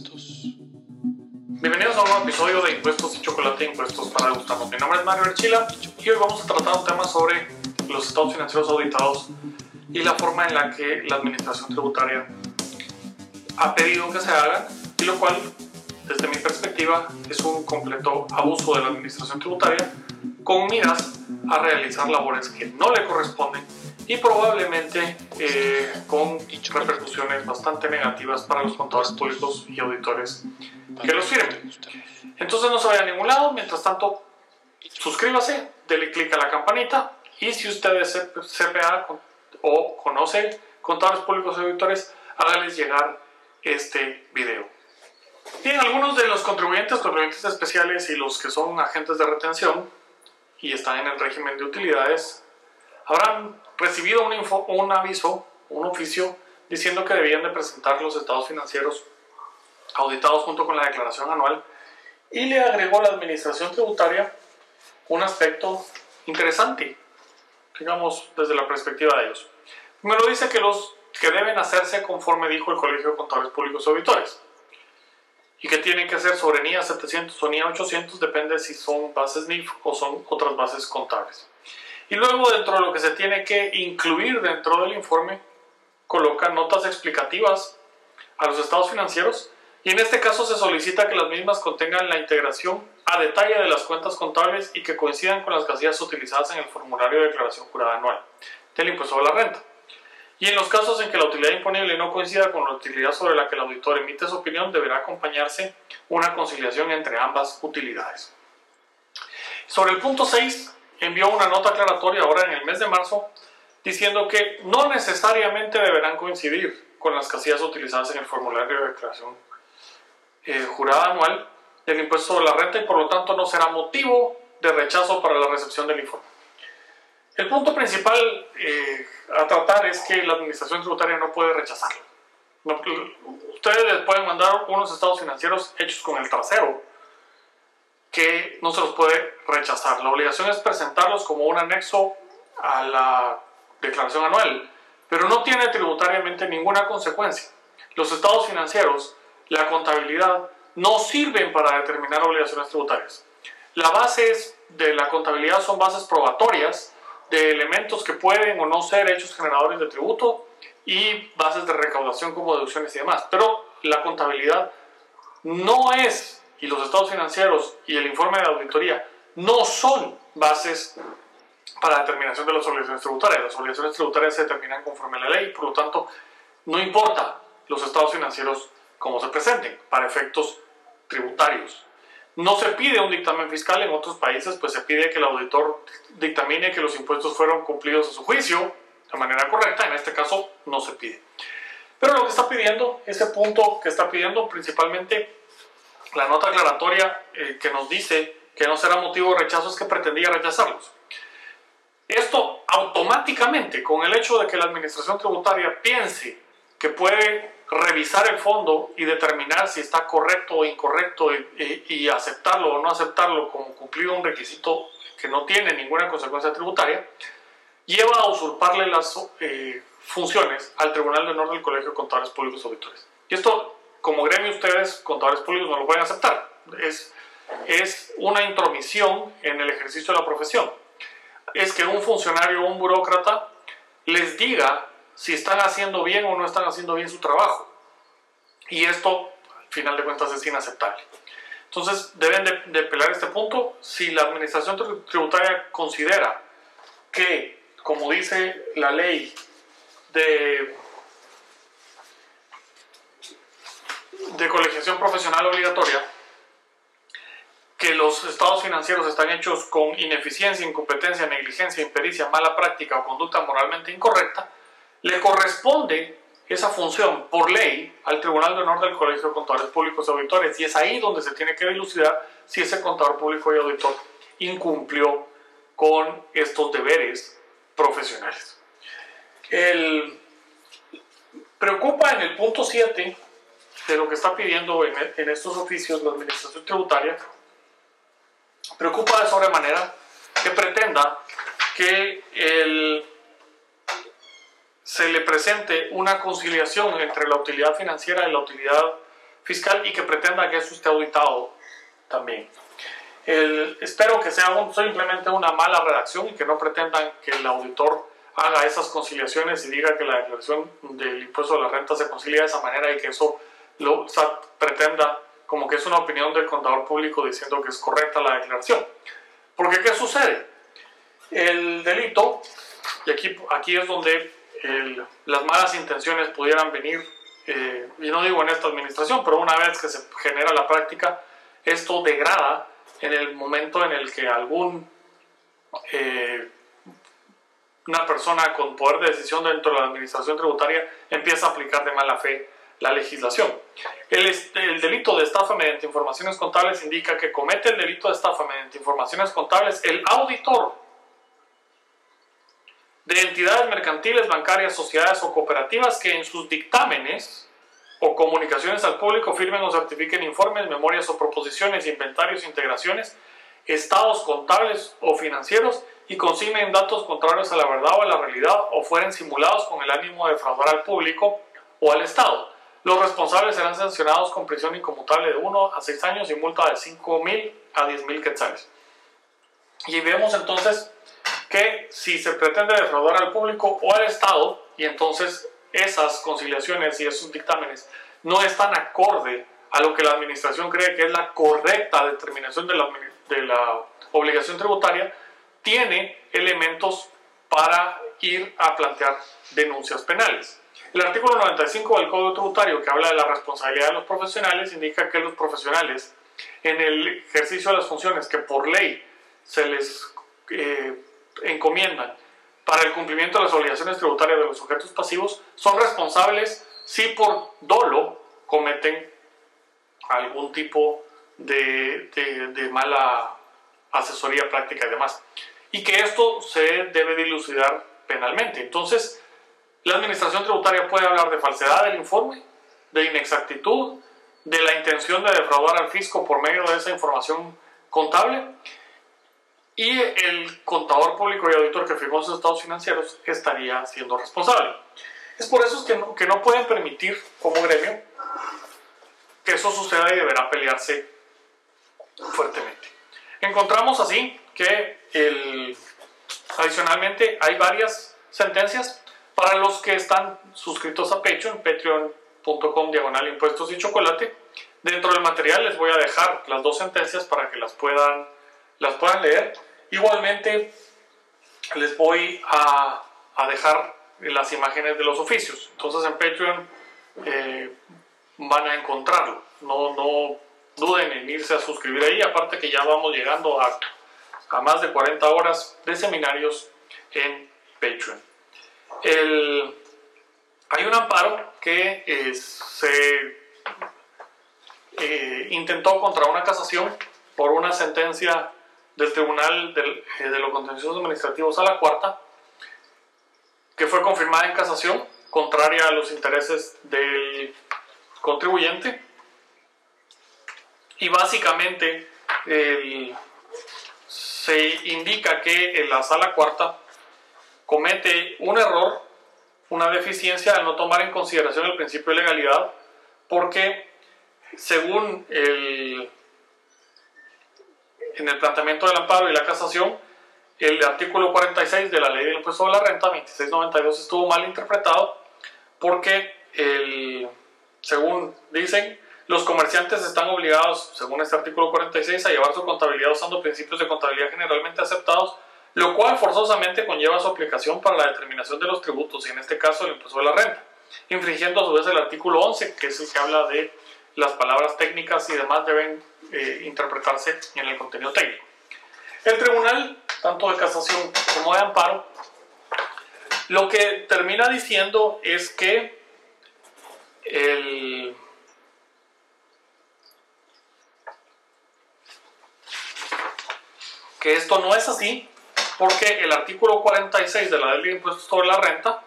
impuestos. Bienvenidos a un nuevo episodio de Impuestos y Chocolate, Impuestos para Degustarnos. Mi nombre es Mario Archila y hoy vamos a tratar un tema sobre los estados financieros auditados y la forma en la que la administración tributaria ha pedido que se hagan y lo cual, desde mi perspectiva, es un completo abuso de la administración tributaria con miras a realizar labores que no le corresponden y probablemente eh, con repercusiones bastante negativas para los contadores públicos y auditores que los firmen. Entonces no se vaya a ningún lado, mientras tanto suscríbase, dele clic a la campanita y si usted es CPA o conoce contadores públicos y auditores, hágales llegar este video. Bien, algunos de los contribuyentes, contribuyentes especiales y los que son agentes de retención y están en el régimen de utilidades, habrán recibido un, un aviso, un oficio, diciendo que debían de presentar los estados financieros auditados junto con la declaración anual y le agregó la administración tributaria un aspecto interesante, digamos, desde la perspectiva de ellos. Me lo dice que los que deben hacerse conforme dijo el Colegio de Contadores Públicos y Auditores y que tienen que ser sobre NIA 700 o NIA 800, depende si son bases NIF o son otras bases contables. Y luego dentro de lo que se tiene que incluir dentro del informe, coloca notas explicativas a los estados financieros y en este caso se solicita que las mismas contengan la integración a detalle de las cuentas contables y que coincidan con las casillas utilizadas en el formulario de declaración jurada anual del impuesto a la renta. Y en los casos en que la utilidad imponible no coincida con la utilidad sobre la que el auditor emite su opinión, deberá acompañarse una conciliación entre ambas utilidades. Sobre el punto 6, envió una nota aclaratoria ahora en el mes de marzo diciendo que no necesariamente deberán coincidir con las casillas utilizadas en el formulario de declaración eh, jurada anual del impuesto de la renta y por lo tanto no será motivo de rechazo para la recepción del informe. El punto principal eh, a tratar es que la administración tributaria no puede rechazarlo. ustedes pueden mandar unos estados financieros hechos con el trasero que no se los puede rechazar. La obligación es presentarlos como un anexo a la declaración anual, pero no tiene tributariamente ninguna consecuencia. Los estados financieros, la contabilidad, no sirven para determinar obligaciones tributarias. La base de la contabilidad son bases probatorias de elementos que pueden o no ser hechos generadores de tributo y bases de recaudación como deducciones y demás. Pero la contabilidad no es, y los estados financieros y el informe de auditoría no son bases para determinación de las obligaciones tributarias. Las obligaciones tributarias se determinan conforme a la ley, por lo tanto, no importa los estados financieros cómo se presenten para efectos tributarios. No se pide un dictamen fiscal en otros países, pues se pide que el auditor dictamine que los impuestos fueron cumplidos a su juicio de manera correcta, en este caso no se pide. Pero lo que está pidiendo, ese punto que está pidiendo principalmente la nota aclaratoria eh, que nos dice que no será motivo de rechazo es que pretendía rechazarlos. Esto automáticamente, con el hecho de que la administración tributaria piense que puede revisar el fondo y determinar si está correcto o incorrecto y, aceptarlo o no aceptarlo como cumplido un requisito que no tiene ninguna consecuencia tributaria, lleva a usurparle las eh, funciones al Tribunal de Honor del Colegio de Contadores Públicos Auditores. Y esto, como gremio, ustedes, contadores públicos, no lo pueden aceptar. Es, es una intromisión en el ejercicio de la profesión. Es que un funcionario un burócrata les diga si están haciendo bien o no están haciendo bien su trabajo. Y esto, al final de cuentas, es inaceptable. Entonces, deben de, de pelar este punto. Si la administración tributaria considera que, como dice la ley de, de colegiación profesional obligatoria, que los estados financieros están hechos con ineficiencia, incompetencia, negligencia, impericia, mala práctica o conducta moralmente incorrecta, le corresponde esa función por ley al Tribunal de Honor del Colegio de Contadores Públicos y Auditores y es ahí donde se tiene que dilucidar si ese contador público y auditor incumplió con estos deberes profesionales. El, preocupa en el punto 7 de lo que está pidiendo en, en estos oficios la Administración Tributaria, preocupa de sobremanera que pretenda que el se le presente una conciliación entre la utilidad financiera y la utilidad fiscal y que pretenda que eso esté auditado también. espero que sea simplemente una mala redacción y que no pretendan que el auditor haga esas conciliaciones y diga que la declaración del impuesto de la renta se concilia de esa manera y que eso lo pretenda como que es una opinión del contador público diciendo que es correcta la declaración. Porque ¿qué sucede? El delito, y aquí, aquí es donde las malas intenciones pudieran venir, eh, y no digo en esta administración, pero una vez que se genera la práctica, esto degrada en el momento en el que algún eh, una persona con poder de decisión dentro de la administración tributaria empieza a aplicar de mala fe la legislación. El, el, delito de estafa mediante informaciones contables indica que comete el delito de estafa mediante informaciones contables el auditor de entidades mercantiles, bancarias, sociedades o cooperativas que en sus dictámenes o comunicaciones al público firmen o certifiquen informes, memorias o proposiciones, inventarios, integraciones, estados contables o financieros y consignen datos contrarios a la verdad o a la realidad o fueren simulados con el ánimo de defraudar al público o al Estado. Los responsables serán sancionados con prisión inconmutable de 1 a 6 años y multa de 5 mil a 10 mil quetzales. Y vemos entonces que si se pretende defraudar al público o al Estado, y entonces esas conciliaciones y esos dictámenes no están acorde a lo que la administración cree que es la correcta determinación de la, de la obligación tributaria, tiene elementos para ir a plantear denuncias penales. El artículo 95 del Código Tributario, que habla de la responsabilidad de los profesionales, indica que los profesionales, en el ejercicio de las funciones que por ley se les eh, encomiendan para el cumplimiento de las obligaciones tributarias de los sujetos pasivos, son responsables si por dolo cometen algún tipo de, de mala asesoría práctica y demás. Y que esto se debe dilucidar penalmente. Entonces, la administración tributaria puede hablar de falsedad del informe, de inexactitud, de la intención de defraudar al fisco por medio de esa información contable y el contador público y auditor que firmó esos estados financieros estaría siendo responsable. Es por eso que no, que no pueden permitir como gremio que eso suceda y deberá pelearse fuertemente. Encontramos así que el, adicionalmente hay varias sentencias para los que están suscritos a Patreon, patreon.com diagonal impuestos y chocolate, dentro del material les voy a dejar las dos sentencias para que las puedan, las puedan leer. Igualmente les voy a, a dejar las imágenes de los oficios. Entonces en Patreon eh, van a encontrarlo. No, no duden en irse a suscribir ahí, aparte que ya vamos llegando a, a más de 40 horas de seminarios en Patreon hay un amparo que eh, se eh, intentó contra una casación por una sentencia del Tribunal eh, de los Contenciosos Administrativos a la cuarta, que fue confirmada en casación, contraria a los intereses del contribuyente. Y básicamente se indica que la sala cuarta comete un error, una deficiencia al no tomar en consideración el principio de legalidad, porque según el, en el planteamiento del amparo y la casación, el artículo 46 de la ley del impuesto de la renta 2692 estuvo mal interpretado porque el, según dicen los comerciantes están obligados, según este artículo 46, a llevar su contabilidad usando principios de contabilidad generalmente aceptados lo cual forzosamente conlleva su aplicación para la determinación de los tributos, y en este caso el impuesto de la renta, infringiendo a su vez el artículo 11, que es el que habla de las palabras técnicas y demás deben eh, interpretarse en el contenido técnico. El tribunal, tanto de casación como de amparo, lo que termina diciendo es que el, que esto no es así porque el artículo 46 de la ley de impuestos sobre la renta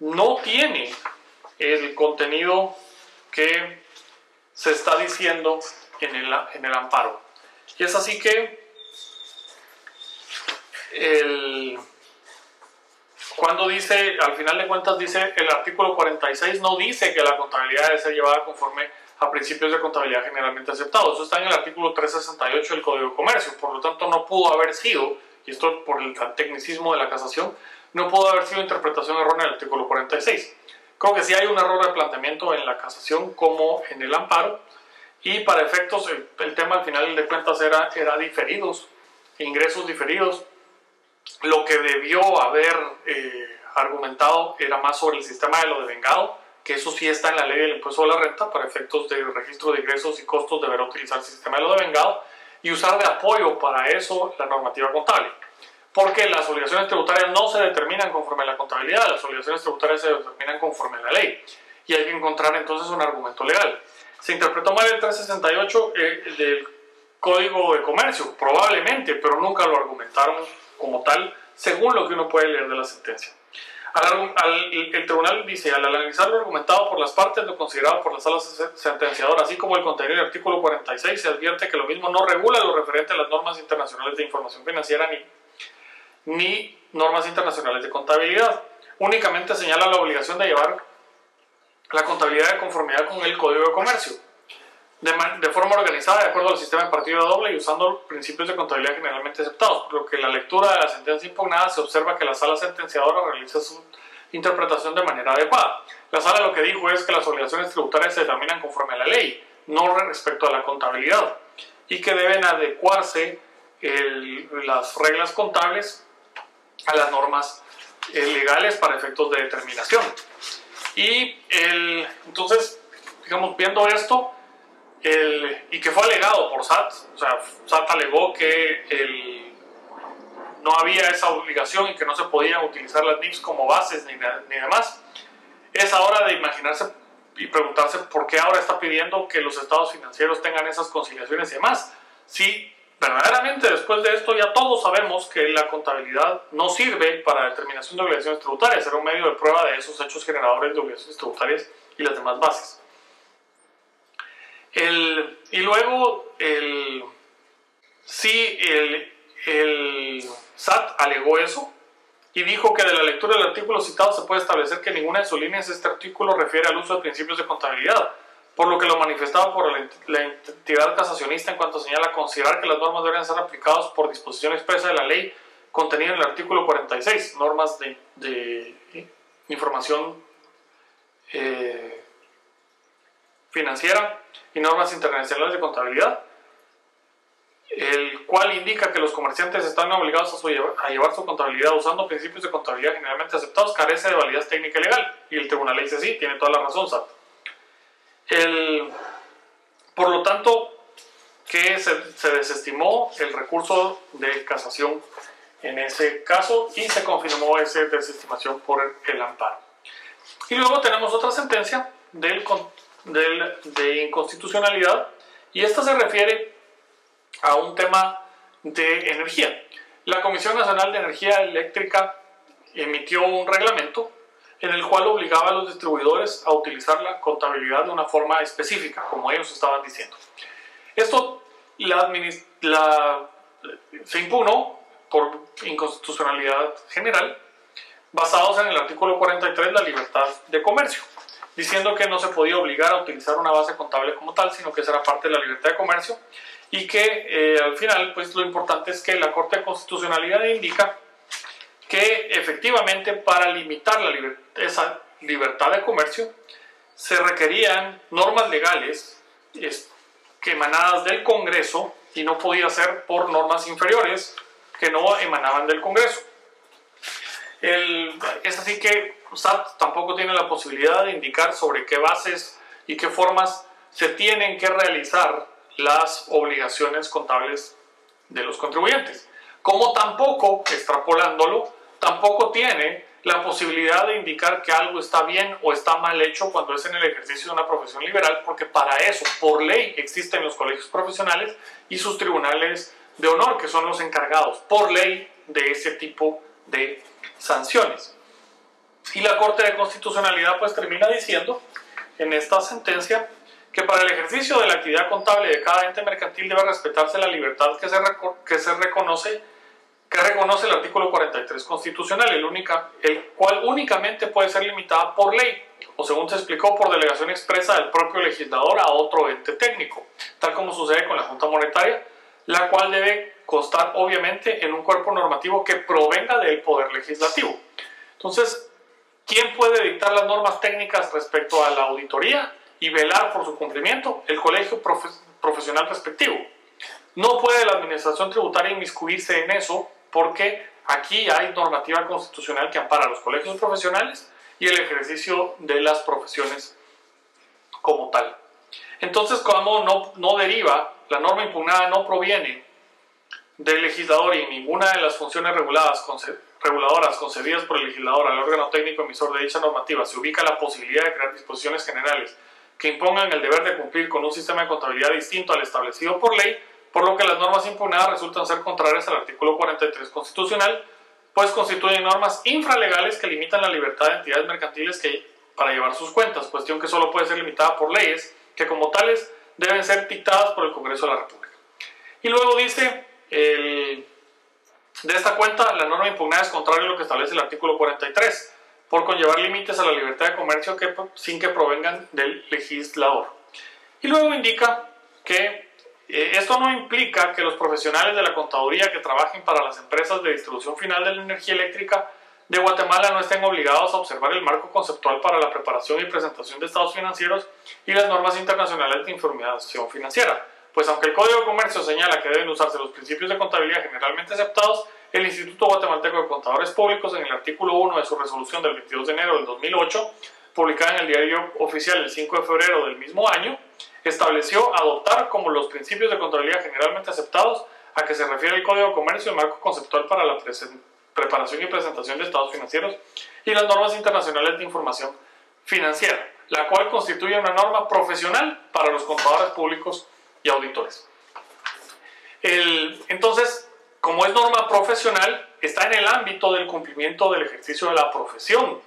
no tiene el contenido que se está diciendo en el, en el amparo. Y es así que el cuando dice, al final de cuentas dice, el artículo 46 no dice que la contabilidad debe ser llevada conforme a principios de contabilidad generalmente aceptados. Eso está en el artículo 368 del Código de Comercio, por lo tanto no pudo haber sido, y esto por el tecnicismo de la casación, no pudo haber sido interpretación errónea del artículo 46. Creo que sí hay un error de planteamiento en la casación como en el amparo, y para efectos el, tema al final de cuentas era, era diferidos, ingresos diferidos. Lo que debió haber eh, argumentado era más sobre el sistema de lo devengado, que eso sí está en la ley del impuesto a la renta, para efectos de registro de ingresos y costos deberá utilizar el sistema de lo devengado y usar de apoyo para eso la normativa contable. Porque las obligaciones tributarias no se determinan conforme a la contabilidad, las obligaciones tributarias se determinan conforme a la ley. Y hay que encontrar entonces un argumento legal se interpretó mal el 368 eh, del Código de Comercio, probablemente, pero nunca lo argumentaron como tal, según lo que uno puede leer de la sentencia. El tribunal dice, al analizar lo argumentado por las partes, lo considerado por la sala sentenciadora, así como el contenido del artículo 46, se advierte que lo mismo no regula lo referente a las normas internacionales de información financiera ni, ni normas internacionales de contabilidad. Únicamente señala la obligación de llevar la contabilidad de conformidad con el Código de Comercio, de, forma organizada, de acuerdo al sistema de partida doble y usando principios de contabilidad generalmente aceptados, por lo que en la lectura de la sentencia impugnada se observa que la sala sentenciadora realiza su interpretación de manera adecuada. La sala lo que dijo es que las obligaciones tributarias se determinan conforme a la ley, no respecto a la contabilidad, y que deben adecuarse las reglas contables a las normas eh, legales para efectos de determinación. Y el, entonces, digamos, viendo esto, el, y que fue alegado por SAT, o sea, SAT alegó que el, no había esa obligación y que no se podían utilizar las NIPS como bases ni, ni demás, es hora de imaginarse y preguntarse por qué ahora está pidiendo que los estados financieros tengan esas conciliaciones y demás. Si verdaderamente después de esto ya todos sabemos que la contabilidad no sirve para determinación de obligaciones tributarias, era un medio de prueba de esos hechos generadores de obligaciones tributarias y las demás bases. El, y luego, el, sí, el, el SAT alegó eso y dijo que de la lectura del artículo citado se puede establecer que ninguna de sus líneas de este artículo refiere al uso de principios de contabilidad por lo que lo manifestaba por la entidad casacionista en cuanto señala considerar que las normas deberían ser aplicadas por disposición expresa de la ley contenida en el artículo 46, normas de, información eh, financiera y normas internacionales de contabilidad, el cual indica que los comerciantes están obligados a, a, llevar su contabilidad usando principios de contabilidad generalmente aceptados, carece de validez técnica y legal. Y el tribunal le dice sí, tiene toda la razón. El, por lo tanto, que se, se, desestimó el recurso de casación en ese caso y se confirmó esa desestimación por el, amparo. Y luego tenemos otra sentencia del, del, de inconstitucionalidad y esta se refiere a un tema de energía. La Comisión Nacional de Energía Eléctrica emitió un reglamento en el cual obligaba a los distribuidores a utilizar la contabilidad de una forma específica, como ellos estaban diciendo. Esto la, la, se impugnó por inconstitucionalidad general, basados en el artículo 43 de la libertad de comercio, diciendo que no se podía obligar a utilizar una base contable como tal, sino que esa era parte de la libertad de comercio, y que eh, al final, pues lo importante es que la Corte de Constitucionalidad indica que efectivamente para limitar la esa libertad de comercio se requerían normas legales que emanadas del Congreso y no podía ser por normas inferiores que no emanaban del Congreso. Es así que SAT tampoco tiene la posibilidad de indicar sobre qué bases y qué formas se tienen que realizar las obligaciones contables de los contribuyentes, como tampoco, extrapolándolo, tampoco tiene la posibilidad de indicar que algo está bien o está mal hecho cuando es en el ejercicio de una profesión liberal, porque para eso, por ley, existen los colegios profesionales y sus tribunales de honor, que son los encargados, por ley, de ese tipo de sanciones. Y la Corte de Constitucionalidad pues termina diciendo en esta sentencia que para el ejercicio de la actividad contable de cada ente mercantil debe respetarse la libertad que se, que se reconoce que reconoce el artículo 43 constitucional, el, única, el cual únicamente puede ser limitada por ley o según se explicó por delegación expresa del propio legislador a otro ente técnico, tal como sucede con la Junta Monetaria, la cual debe constar obviamente en un cuerpo normativo que provenga del Poder Legislativo. Entonces, ¿quién puede dictar las normas técnicas respecto a la auditoría y velar por su cumplimiento? El colegio profesional respectivo. No puede la Administración Tributaria inmiscuirse en eso porque aquí hay normativa constitucional que ampara a los colegios profesionales y el ejercicio de las profesiones como tal. Entonces, como no, no deriva, la norma impugnada no proviene del legislador y ninguna de las funciones reguladas, reguladoras concedidas por el legislador al órgano técnico emisor de dicha normativa, se ubica la posibilidad de crear disposiciones generales que impongan el deber de cumplir con un sistema de contabilidad distinto al establecido por ley, por lo que las normas impugnadas resultan ser contrarias al artículo 43 constitucional, pues constituyen normas infralegales que limitan la libertad de entidades mercantiles que, para llevar sus cuentas, cuestión que solo puede ser limitada por leyes que como tales deben ser dictadas por el Congreso de la República. Y luego dice, de esta cuenta, la norma impugnada es contraria a lo que establece el artículo 43, por conllevar límites a la libertad de comercio que, sin que provengan del legislador. Y luego indica que eh, esto no implica que los profesionales de la contaduría que trabajen para las empresas de distribución final de la energía eléctrica de Guatemala no estén obligados a observar el marco conceptual para la preparación y presentación de estados financieros y las normas internacionales de información financiera. Pues aunque el Código de Comercio señala que deben usarse los principios de contabilidad generalmente aceptados, el Instituto Guatemalteco de Contadores Públicos en el artículo 1 de su resolución del 22 de enero del 2008, publicada en el diario oficial el 5 de febrero del mismo año, estableció adoptar como los principios de contabilidad generalmente aceptados a que se refiere el Código de Comercio el marco conceptual para la preparación y presentación de estados financieros y las normas internacionales de información financiera, la cual constituye una norma profesional para los contadores públicos y auditores. entonces, como es norma profesional, está en el ámbito del cumplimiento del ejercicio de la profesión.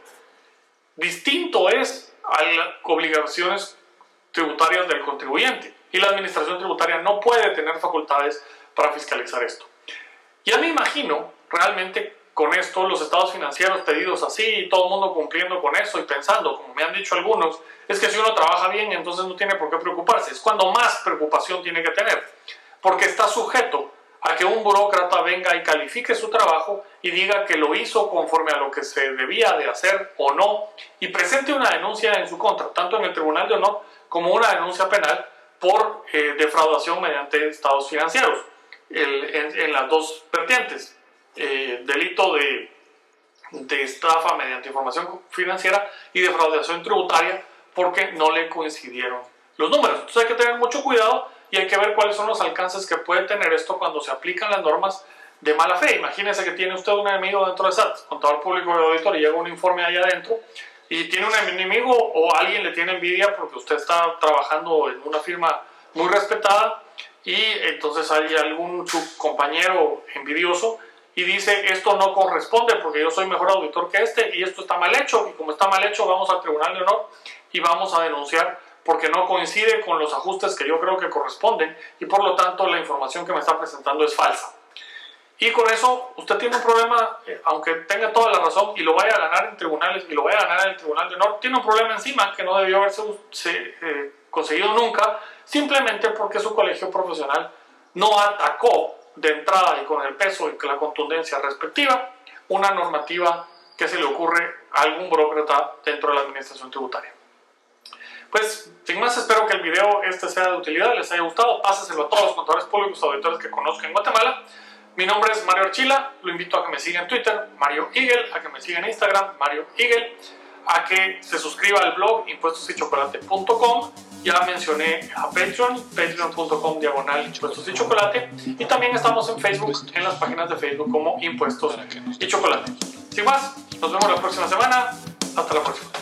Distinto es a las obligaciones tributarias del contribuyente y la administración tributaria no puede tener facultades para fiscalizar esto. Ya me imagino realmente con esto los estados financieros pedidos así y todo el mundo cumpliendo con eso y pensando, como me han dicho algunos, es que si uno trabaja bien entonces no tiene por qué preocuparse. Es cuando más preocupación tiene que tener, porque está sujeto a que un burócrata venga y califique su trabajo y diga que lo hizo conforme a lo que se debía de hacer o no y presente una denuncia en su contra, tanto en el Tribunal de Honor como una denuncia penal por eh, defraudación mediante estados financieros, en, las dos vertientes, eh, delito de, de estafa mediante información financiera y defraudación tributaria porque no le coincidieron los números. Entonces hay que tener mucho cuidado y hay que ver cuáles son los alcances que puede tener esto cuando se aplican las normas de mala fe. Imagínese que tiene usted un enemigo dentro de SAT, contador público de auditor, y llega un informe ahí adentro y tiene un enemigo o alguien le tiene envidia porque usted está trabajando en una firma muy respetada y entonces hay algún compañero envidioso y dice esto no corresponde porque yo soy mejor auditor que este y esto está mal hecho y como está mal hecho vamos al Tribunal de Honor y vamos a denunciar porque no coincide con los ajustes que yo creo que corresponden y por lo tanto la información que me está presentando es falsa. Y con eso usted tiene un problema, eh, aunque tenga toda la razón y lo vaya a ganar en tribunales y lo vaya a ganar en el Tribunal de Honor, tiene un problema encima que no debió haberse eh, conseguido nunca, simplemente porque su colegio profesional no atacó de entrada y con el peso y la contundencia respectiva una normativa que se le ocurre a algún burócrata dentro de la administración tributaria. Pues, sin más, espero que el video este sea de utilidad, les haya gustado, páseselo a todos los contadores públicos auditores que conozcan Guatemala. Mi nombre es Mario Archila, lo invito a que me siga en Twitter, Mario Eagle, a que me siga en Instagram, Mario Eagle, a que se suscriba al blog impuestosychocolate.com. Ya mencioné a Patreon, patreon.com diagonal impuestos y chocolate. Y también estamos en Facebook, en las páginas de Facebook como Impuestos y Chocolate. Sin más, nos vemos la próxima semana. Hasta la próxima.